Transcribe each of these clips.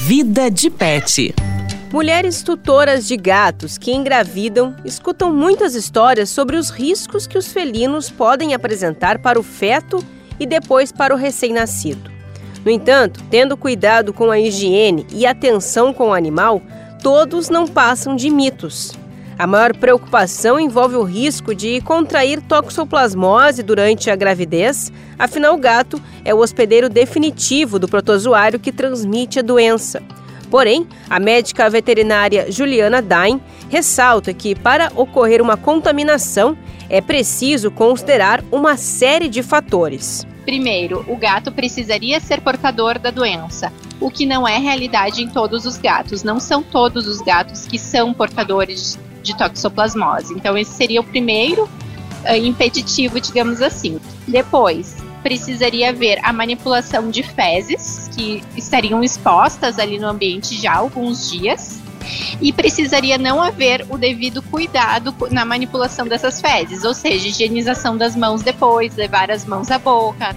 Vida de Pet. Mulheres tutoras de gatos que engravidam escutam muitas histórias sobre os riscos que os felinos podem apresentar para o feto e depois para o recém-nascido. No entanto, tendo cuidado com a higiene e atenção com o animal, todos não passam de mitos. A maior preocupação envolve o risco de contrair toxoplasmose durante a gravidez, afinal, o gato é o hospedeiro definitivo do protozoário que transmite a doença. Porém, a médica veterinária Juliana Dain ressalta que, para ocorrer uma contaminação, é preciso considerar uma série de fatores. Primeiro, o gato precisaria ser portador da doença, o que não é realidade em todos os gatos. Não são todos os gatos que são portadores de toxoplasmose. Então, esse seria o primeiro uh, impeditivo, digamos assim. Depois, precisaria haver a manipulação de fezes, que estariam expostas ali no ambiente já há alguns dias. E precisaria não haver o devido cuidado na manipulação dessas fezes, ou seja, higienização das mãos depois, levar as mãos à boca.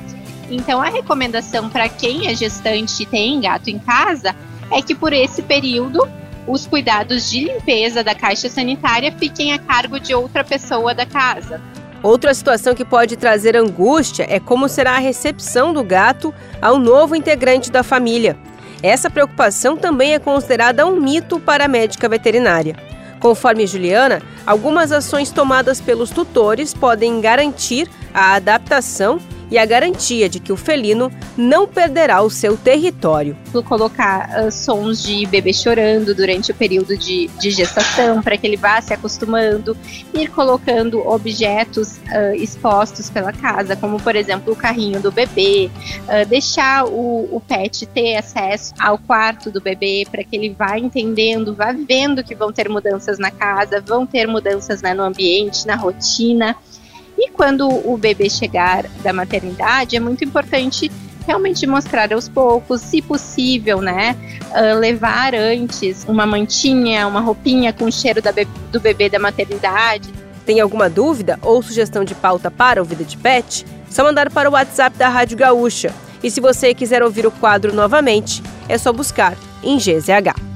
Então, a recomendação para quem é gestante e tem gato em casa é que por esse período os cuidados de limpeza da caixa sanitária fiquem a cargo de outra pessoa da casa. Outra situação que pode trazer angústia é como será a recepção do gato ao novo integrante da família. Essa preocupação também é considerada um mito para a médica veterinária. Conforme Juliana, algumas ações tomadas pelos tutores podem garantir a adaptação e a garantia de que o felino não perderá o seu território. Colocar uh, sons de bebê chorando durante o período de, de gestação, para que ele vá se acostumando, ir colocando objetos uh, expostos pela casa, como por exemplo o carrinho do bebê, uh, deixar o, o pet ter acesso ao quarto do bebê, para que ele vá entendendo, vá vendo que vão ter mudanças na casa, vão ter mudanças né, no ambiente, na rotina. E quando o bebê chegar da maternidade, é muito importante realmente mostrar aos poucos, se possível, né? Uh, levar antes uma mantinha, uma roupinha com o cheiro be do bebê da maternidade. Tem alguma dúvida ou sugestão de pauta para o Vida de Pet? Só mandar para o WhatsApp da Rádio Gaúcha. E se você quiser ouvir o quadro novamente, é só buscar em GZH.